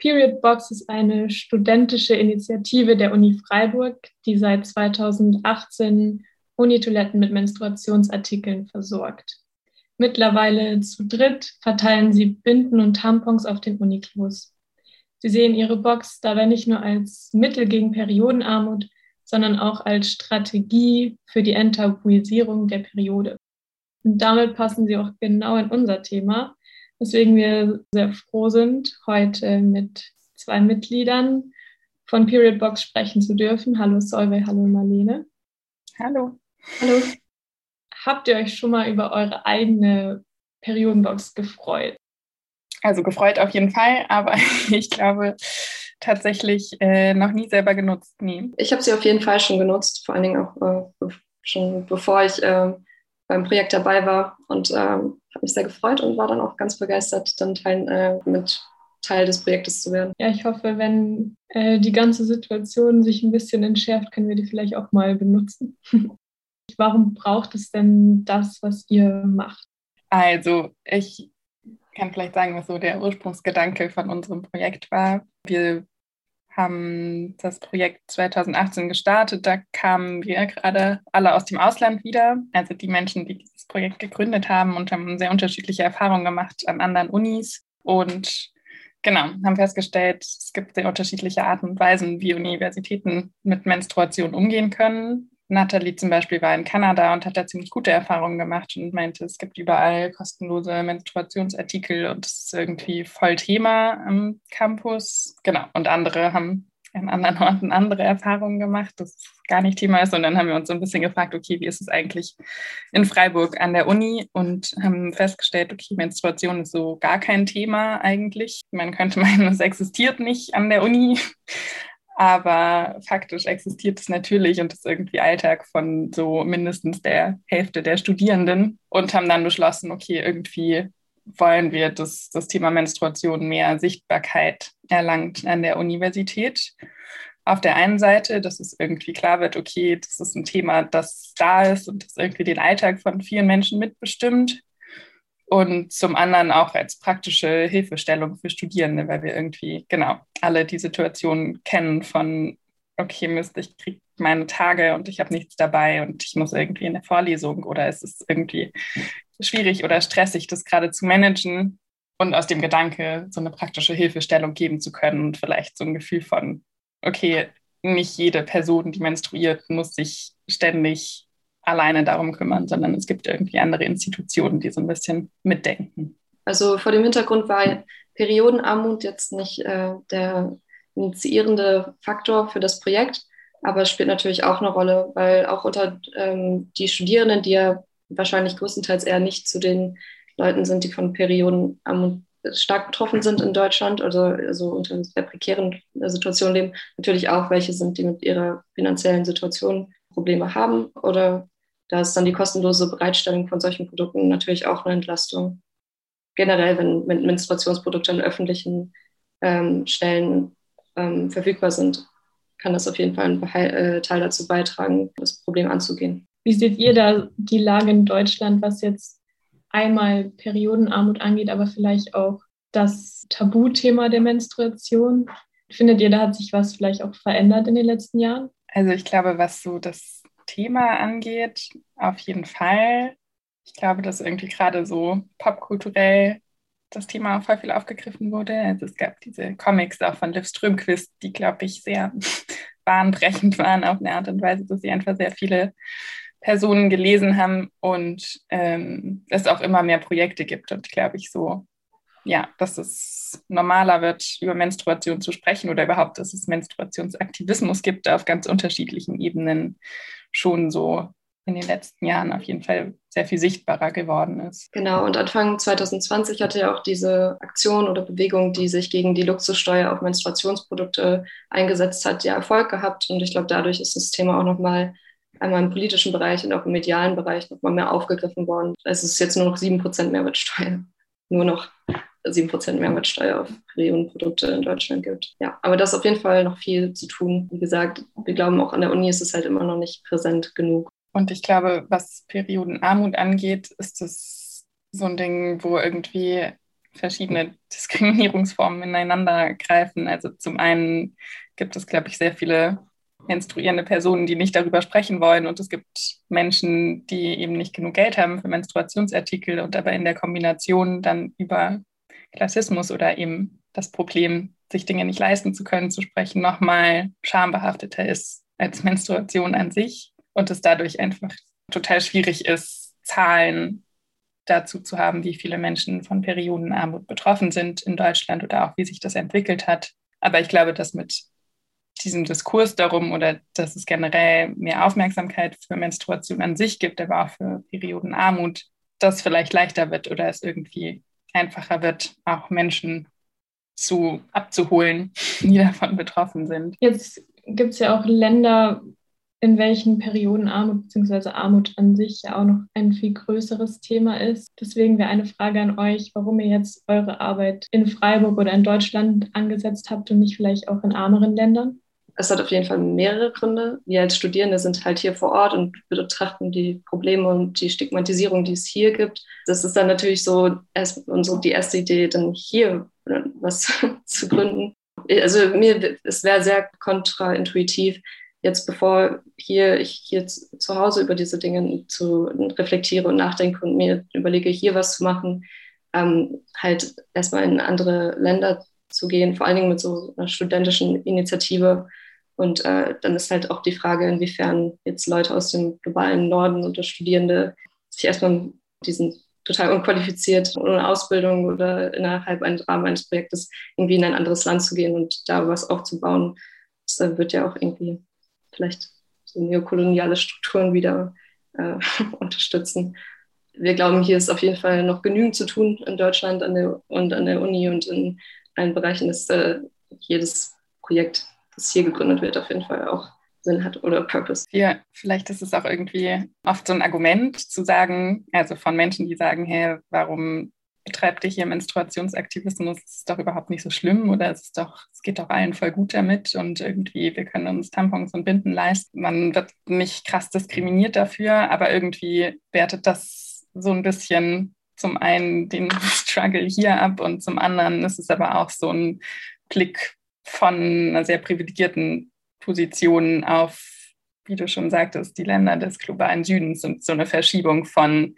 Period Box ist eine studentische Initiative der Uni Freiburg, die seit 2018 Unitoiletten mit Menstruationsartikeln versorgt. Mittlerweile zu dritt verteilen sie Binden und Tampons auf den Uniklos. Sie sehen ihre Box dabei nicht nur als Mittel gegen Periodenarmut, sondern auch als Strategie für die Enttabuisierung der Periode. Und damit passen sie auch genau in unser Thema, weswegen wir sehr froh sind, heute mit zwei Mitgliedern von Period Box sprechen zu dürfen. Hallo Solveig, hallo Marlene. Hallo. Hallo. Habt ihr euch schon mal über eure eigene Periodenbox gefreut? Also gefreut auf jeden Fall, aber ich glaube tatsächlich äh, noch nie selber genutzt. Nie. Ich habe sie auf jeden Fall schon genutzt, vor allen Dingen auch äh, schon bevor ich äh, beim Projekt dabei war und ähm, habe mich sehr gefreut und war dann auch ganz begeistert, dann Teil, äh, mit Teil des Projektes zu werden. Ja, ich hoffe, wenn äh, die ganze Situation sich ein bisschen entschärft, können wir die vielleicht auch mal benutzen. Warum braucht es denn das, was ihr macht? Also, ich kann vielleicht sagen, was so der Ursprungsgedanke von unserem Projekt war. Wir haben das Projekt 2018 gestartet. Da kamen wir gerade alle aus dem Ausland wieder. Also die Menschen, die dieses Projekt gegründet haben und haben sehr unterschiedliche Erfahrungen gemacht an anderen Unis. Und genau, haben festgestellt, es gibt sehr unterschiedliche Arten und Weisen, wie Universitäten mit Menstruation umgehen können. Nathalie zum Beispiel war in Kanada und hat da ziemlich gute Erfahrungen gemacht und meinte, es gibt überall kostenlose Menstruationsartikel und es ist irgendwie voll Thema am Campus. Genau. Und andere haben an anderen Orten andere Erfahrungen gemacht, das gar nicht Thema ist. Und dann haben wir uns so ein bisschen gefragt, okay, wie ist es eigentlich in Freiburg an der Uni? Und haben festgestellt, okay, Menstruation ist so gar kein Thema eigentlich. Man könnte meinen, es existiert nicht an der Uni. Aber faktisch existiert es natürlich und ist irgendwie Alltag von so mindestens der Hälfte der Studierenden und haben dann beschlossen, okay, irgendwie wollen wir, dass das Thema Menstruation mehr Sichtbarkeit erlangt an der Universität. Auf der einen Seite, dass es irgendwie klar wird, okay, das ist ein Thema, das da ist und das irgendwie den Alltag von vielen Menschen mitbestimmt und zum anderen auch als praktische Hilfestellung für Studierende, weil wir irgendwie, genau, alle die Situation kennen von, okay, Mist, ich kriege meine Tage und ich habe nichts dabei und ich muss irgendwie in der Vorlesung oder es ist irgendwie schwierig oder stressig, das gerade zu managen und aus dem Gedanke, so eine praktische Hilfestellung geben zu können und vielleicht so ein Gefühl von, okay, nicht jede Person, die menstruiert, muss sich ständig alleine darum kümmern, sondern es gibt irgendwie andere Institutionen, die so ein bisschen mitdenken. Also vor dem Hintergrund war Periodenarmut jetzt nicht äh, der initiierende Faktor für das Projekt, aber es spielt natürlich auch eine Rolle, weil auch unter ähm, die Studierenden, die ja wahrscheinlich größtenteils eher nicht zu den Leuten sind, die von Periodenarmut stark betroffen sind in Deutschland, also, also unter sehr prekären Situationen leben, natürlich auch welche sind, die mit ihrer finanziellen Situation Probleme haben oder da ist dann die kostenlose Bereitstellung von solchen Produkten natürlich auch eine Entlastung. Generell, wenn Menstruationsprodukte an öffentlichen ähm, Stellen ähm, verfügbar sind, kann das auf jeden Fall ein äh, Teil dazu beitragen, das Problem anzugehen. Wie seht ihr da die Lage in Deutschland, was jetzt einmal Periodenarmut angeht, aber vielleicht auch das Tabuthema der Menstruation? Findet ihr, da hat sich was vielleicht auch verändert in den letzten Jahren? Also ich glaube, was so das Thema angeht, auf jeden Fall. Ich glaube, dass irgendwie gerade so popkulturell das Thema auch voll viel aufgegriffen wurde. Also es gab diese Comics auch von Liv Strömquist, die, glaube ich, sehr bahnbrechend waren auf eine Art und Weise, dass sie einfach sehr viele Personen gelesen haben und ähm, es auch immer mehr Projekte gibt und glaube ich so, ja, dass es normaler wird, über Menstruation zu sprechen oder überhaupt, dass es Menstruationsaktivismus gibt auf ganz unterschiedlichen Ebenen schon so in den letzten Jahren auf jeden Fall sehr viel sichtbarer geworden ist. Genau, und Anfang 2020 hatte ja auch diese Aktion oder Bewegung, die sich gegen die Luxussteuer auf Menstruationsprodukte eingesetzt hat, ja Erfolg gehabt. Und ich glaube, dadurch ist das Thema auch nochmal einmal im politischen Bereich und auch im medialen Bereich nochmal mehr aufgegriffen worden. Es ist jetzt nur noch 7% Mehrwertsteuer. Nur noch 7% Mehrwertsteuer auf Periodenprodukte in Deutschland gibt. Ja, aber da ist auf jeden Fall noch viel zu tun. Wie gesagt, wir glauben auch an der Uni ist es halt immer noch nicht präsent genug. Und ich glaube, was Periodenarmut angeht, ist das so ein Ding, wo irgendwie verschiedene Diskriminierungsformen ineinander greifen. Also zum einen gibt es, glaube ich, sehr viele menstruierende Personen, die nicht darüber sprechen wollen. Und es gibt Menschen, die eben nicht genug Geld haben für Menstruationsartikel und aber in der Kombination dann über Klassismus oder eben das Problem, sich Dinge nicht leisten zu können, zu sprechen, nochmal schambehafteter ist als Menstruation an sich und es dadurch einfach total schwierig ist, Zahlen dazu zu haben, wie viele Menschen von Periodenarmut betroffen sind in Deutschland oder auch wie sich das entwickelt hat. Aber ich glaube, dass mit diesem Diskurs darum oder dass es generell mehr Aufmerksamkeit für Menstruation an sich gibt, aber auch für Periodenarmut, das vielleicht leichter wird oder es irgendwie einfacher wird, auch Menschen zu abzuholen, die davon betroffen sind. Jetzt gibt es ja auch Länder, in welchen Perioden Armut bzw. Armut an sich ja auch noch ein viel größeres Thema ist. Deswegen wäre eine Frage an euch, warum ihr jetzt eure Arbeit in Freiburg oder in Deutschland angesetzt habt und nicht vielleicht auch in ärmeren Ländern? Es hat auf jeden Fall mehrere Gründe. Wir als Studierende sind halt hier vor Ort und betrachten die Probleme und die Stigmatisierung, die es hier gibt. Das ist dann natürlich so erst unsere, die erste Idee, dann hier was zu gründen. Also mir, es wäre sehr kontraintuitiv, jetzt bevor hier ich hier zu Hause über diese Dinge zu reflektiere und nachdenke und mir überlege, hier was zu machen, ähm, halt erstmal in andere Länder zu gehen, vor allen Dingen mit so einer studentischen Initiative. Und äh, dann ist halt auch die Frage, inwiefern jetzt Leute aus dem globalen Norden oder Studierende sich erstmal diesen total unqualifiziert, ohne Ausbildung oder innerhalb eines Rahmen eines Projektes irgendwie in ein anderes Land zu gehen und da was aufzubauen. Das äh, wird ja auch irgendwie vielleicht so neokoloniale Strukturen wieder äh, unterstützen. Wir glauben, hier ist auf jeden Fall noch genügend zu tun in Deutschland an der, und an der Uni und in allen Bereichen, dass äh, jedes Projekt, das hier gegründet wird, auf jeden Fall auch Sinn hat oder Purpose. Ja, vielleicht ist es auch irgendwie oft so ein Argument zu sagen, also von Menschen, die sagen, hey, warum betreibt ihr hier Menstruationsaktivismus, das ist doch überhaupt nicht so schlimm oder es ist doch, es geht doch allen voll gut damit und irgendwie, wir können uns Tampons und Binden leisten. Man wird nicht krass diskriminiert dafür, aber irgendwie wertet das so ein bisschen zum einen den Struggle hier ab und zum anderen ist es aber auch so ein Blick von einer sehr privilegierten Position auf wie du schon sagtest, die Länder des globalen Südens sind so eine Verschiebung von,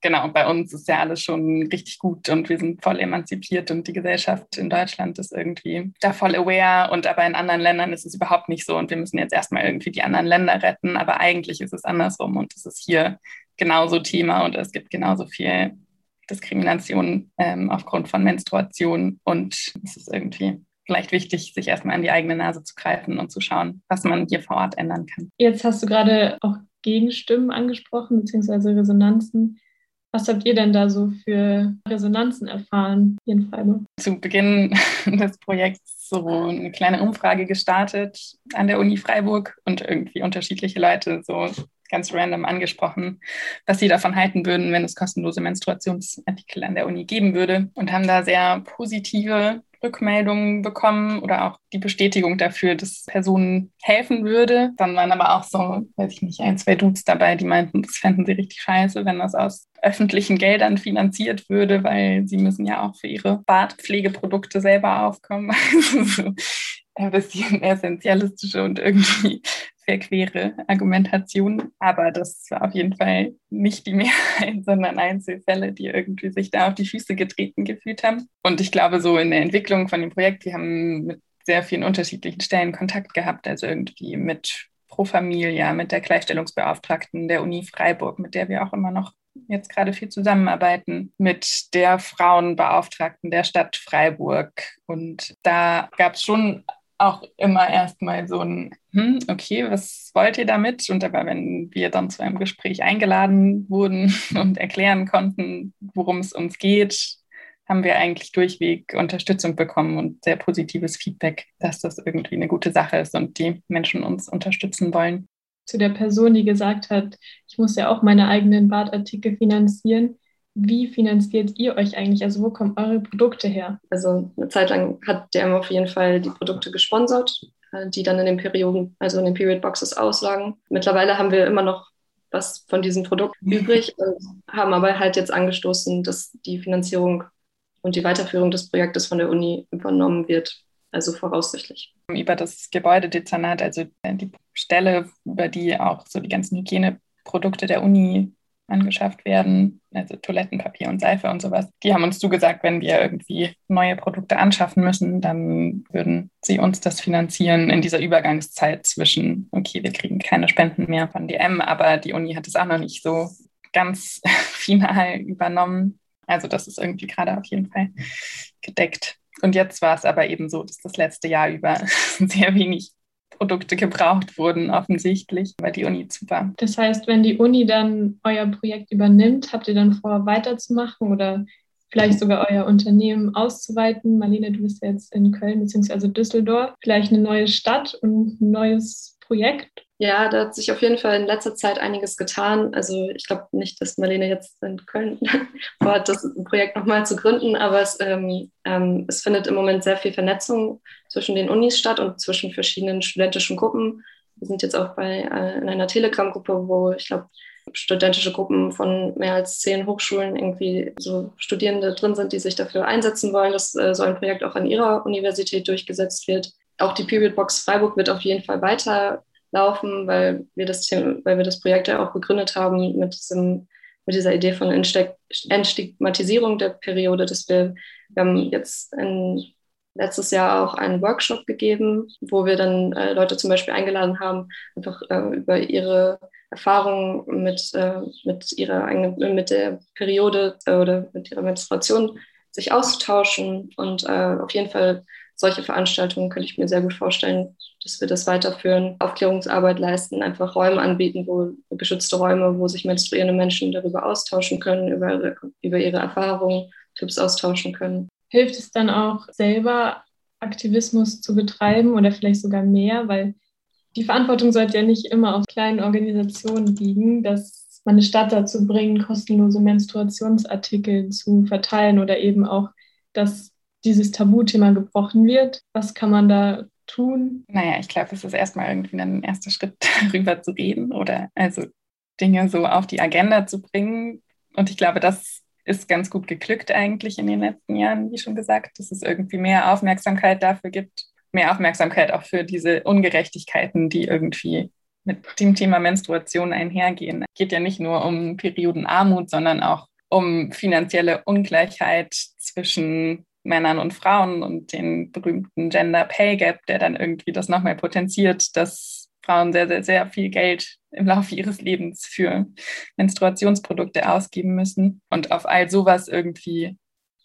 genau, bei uns ist ja alles schon richtig gut und wir sind voll emanzipiert und die Gesellschaft in Deutschland ist irgendwie da voll aware und aber in anderen Ländern ist es überhaupt nicht so und wir müssen jetzt erstmal irgendwie die anderen Länder retten, aber eigentlich ist es andersrum und es ist hier genauso Thema und es gibt genauso viel Diskrimination ähm, aufgrund von Menstruation und es ist irgendwie vielleicht wichtig, sich erstmal an die eigene Nase zu greifen und zu schauen, was man hier vor Ort ändern kann. Jetzt hast du gerade auch Gegenstimmen angesprochen, beziehungsweise Resonanzen. Was habt ihr denn da so für Resonanzen erfahren hier in Freiburg? Zu Beginn des Projekts so eine kleine Umfrage gestartet an der Uni Freiburg und irgendwie unterschiedliche Leute so ganz random angesprochen, was sie davon halten würden, wenn es kostenlose Menstruationsartikel an der Uni geben würde und haben da sehr positive Rückmeldungen bekommen oder auch die Bestätigung dafür, dass Personen helfen würde. Dann waren aber auch so, weiß ich nicht, ein, zwei Dudes dabei, die meinten, das fänden sie richtig scheiße, wenn das aus öffentlichen Geldern finanziert würde, weil sie müssen ja auch für ihre Badpflegeprodukte selber aufkommen. Also ein bisschen essentialistische und irgendwie verquere Argumentation. Aber das war auf jeden Fall nicht die Mehrheit, sondern Einzelfälle, die irgendwie sich da auf die Füße getreten gefühlt haben. Und ich glaube, so in der Entwicklung von dem Projekt, wir haben mit sehr vielen unterschiedlichen Stellen Kontakt gehabt, also irgendwie mit Pro Familia, mit der Gleichstellungsbeauftragten der Uni Freiburg, mit der wir auch immer noch jetzt gerade viel zusammenarbeiten, mit der Frauenbeauftragten der Stadt Freiburg. Und da gab es schon auch immer erstmal so ein, hm, okay, was wollt ihr damit? Und aber wenn wir dann zu einem Gespräch eingeladen wurden und erklären konnten, worum es uns geht, haben wir eigentlich durchweg Unterstützung bekommen und sehr positives Feedback, dass das irgendwie eine gute Sache ist und die Menschen uns unterstützen wollen. Zu der Person, die gesagt hat, ich muss ja auch meine eigenen Badartikel finanzieren wie finanziert ihr euch eigentlich? Also wo kommen eure Produkte her? Also eine Zeit lang hat DM auf jeden Fall die Produkte gesponsert, äh, die dann in den Perioden, also in den Period Boxes auslagen. Mittlerweile haben wir immer noch was von diesen Produkten übrig, haben aber halt jetzt angestoßen, dass die Finanzierung und die Weiterführung des Projektes von der Uni übernommen wird, also voraussichtlich. Über das Gebäudedezernat, also die Stelle, über die auch so die ganzen Hygieneprodukte der Uni angeschafft werden, also Toilettenpapier und Seife und sowas. Die haben uns zugesagt, wenn wir irgendwie neue Produkte anschaffen müssen, dann würden sie uns das finanzieren in dieser Übergangszeit zwischen, okay, wir kriegen keine Spenden mehr von DM, aber die Uni hat es auch noch nicht so ganz final übernommen. Also das ist irgendwie gerade auf jeden Fall gedeckt. Und jetzt war es aber eben so, dass das letzte Jahr über sehr wenig Produkte gebraucht wurden, offensichtlich, weil die Uni zu war. Das heißt, wenn die Uni dann euer Projekt übernimmt, habt ihr dann vor, weiterzumachen oder vielleicht sogar euer Unternehmen auszuweiten? Marlene, du bist jetzt in Köln bzw. Düsseldorf. Vielleicht eine neue Stadt und ein neues Projekt? Ja, da hat sich auf jeden Fall in letzter Zeit einiges getan. Also ich glaube nicht, dass Marlene jetzt in Köln vorhat, das Projekt nochmal zu gründen, aber es, ähm, ähm, es findet im Moment sehr viel Vernetzung zwischen den Unis statt und zwischen verschiedenen studentischen Gruppen. Wir sind jetzt auch bei äh, in einer Telegram-Gruppe, wo ich glaube, studentische Gruppen von mehr als zehn Hochschulen irgendwie so Studierende drin sind, die sich dafür einsetzen wollen, dass äh, so ein Projekt auch an ihrer Universität durchgesetzt wird. Auch die Period Box Freiburg wird auf jeden Fall weiter laufen, weil wir das, weil wir das Projekt ja auch gegründet haben mit, diesem, mit dieser Idee von Entstigmatisierung der Periode, dass wir, wir haben jetzt ein, letztes Jahr auch einen Workshop gegeben, wo wir dann äh, Leute zum Beispiel eingeladen haben, einfach äh, über ihre Erfahrungen mit, äh, mit ihrer eigenen, mit der Periode äh, oder mit ihrer Menstruation sich auszutauschen und äh, auf jeden Fall solche Veranstaltungen könnte ich mir sehr gut vorstellen, dass wir das weiterführen, Aufklärungsarbeit leisten, einfach Räume anbieten, wo geschützte Räume, wo sich menstruierende Menschen darüber austauschen können, über, über ihre Erfahrungen, Tipps austauschen können. Hilft es dann auch selber, Aktivismus zu betreiben oder vielleicht sogar mehr, weil die Verantwortung sollte ja nicht immer auf kleinen Organisationen liegen, dass man eine Stadt dazu bringt, kostenlose Menstruationsartikel zu verteilen oder eben auch, dass dieses Tabuthema gebrochen wird. Was kann man da tun? Naja, ich glaube, es ist erstmal irgendwie ein erster Schritt, darüber zu reden oder also Dinge so auf die Agenda zu bringen. Und ich glaube, das ist ganz gut geglückt eigentlich in den letzten Jahren, wie schon gesagt, dass es irgendwie mehr Aufmerksamkeit dafür gibt, mehr Aufmerksamkeit auch für diese Ungerechtigkeiten, die irgendwie mit dem Thema Menstruation einhergehen. Es geht ja nicht nur um Periodenarmut, sondern auch um finanzielle Ungleichheit zwischen Männern und Frauen und den berühmten Gender Pay Gap, der dann irgendwie das nochmal potenziert, dass Frauen sehr, sehr, sehr viel Geld im Laufe ihres Lebens für Menstruationsprodukte ausgeben müssen. Und auf all sowas irgendwie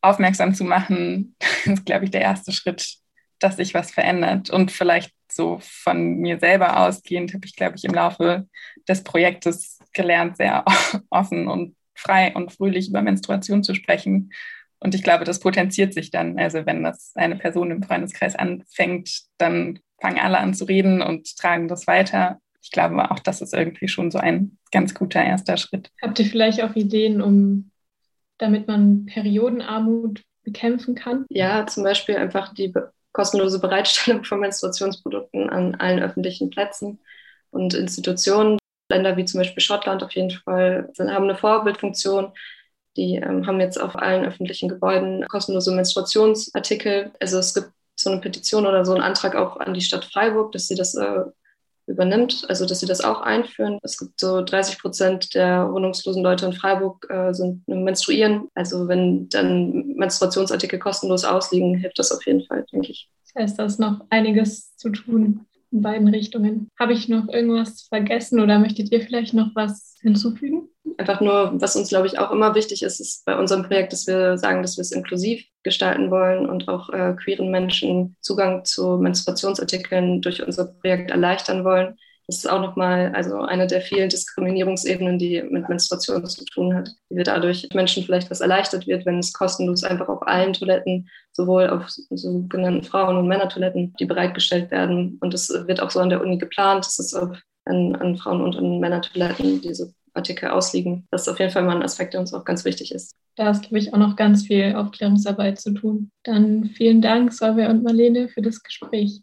aufmerksam zu machen, ist, glaube ich, der erste Schritt, dass sich was verändert. Und vielleicht so von mir selber ausgehend habe ich, glaube ich, im Laufe des Projektes gelernt, sehr offen und frei und fröhlich über Menstruation zu sprechen und ich glaube, das potenziert sich dann. Also wenn das eine Person im Freundeskreis anfängt, dann fangen alle an zu reden und tragen das weiter. Ich glaube auch, das ist irgendwie schon so ein ganz guter erster Schritt. Habt ihr vielleicht auch Ideen, um damit man Periodenarmut bekämpfen kann? Ja, zum Beispiel einfach die kostenlose Bereitstellung von Menstruationsprodukten an allen öffentlichen Plätzen und Institutionen. Länder wie zum Beispiel Schottland auf jeden Fall haben eine Vorbildfunktion die ähm, haben jetzt auf allen öffentlichen Gebäuden kostenlose Menstruationsartikel. Also es gibt so eine Petition oder so einen Antrag auch an die Stadt Freiburg, dass sie das äh, übernimmt, also dass sie das auch einführen. Es gibt so 30 Prozent der wohnungslosen Leute in Freiburg äh, sind menstruieren. Also wenn dann Menstruationsartikel kostenlos ausliegen, hilft das auf jeden Fall, denke ich. Das heißt, da ist noch einiges zu tun in beiden Richtungen. Habe ich noch irgendwas vergessen oder möchtet ihr vielleicht noch was hinzufügen? Einfach nur, was uns, glaube ich, auch immer wichtig ist, ist bei unserem Projekt, dass wir sagen, dass wir es inklusiv gestalten wollen und auch äh, queeren Menschen Zugang zu Menstruationsartikeln durch unser Projekt erleichtern wollen. Das ist auch nochmal also eine der vielen Diskriminierungsebenen, die mit Menstruation zu tun hat, die wir dadurch Menschen vielleicht was erleichtert wird, wenn es kostenlos einfach auf allen Toiletten, sowohl auf sogenannten Frauen- und Männertoiletten, die bereitgestellt werden. Und das wird auch so an der Uni geplant, dass es an, an Frauen- und an Männertoiletten diese Artikel ausliegen. Das ist auf jeden Fall mal ein Aspekt, der uns auch ganz wichtig ist. Da ist, glaube ich, auch noch ganz viel Aufklärungsarbeit zu tun. Dann vielen Dank, Solveig und Marlene, für das Gespräch.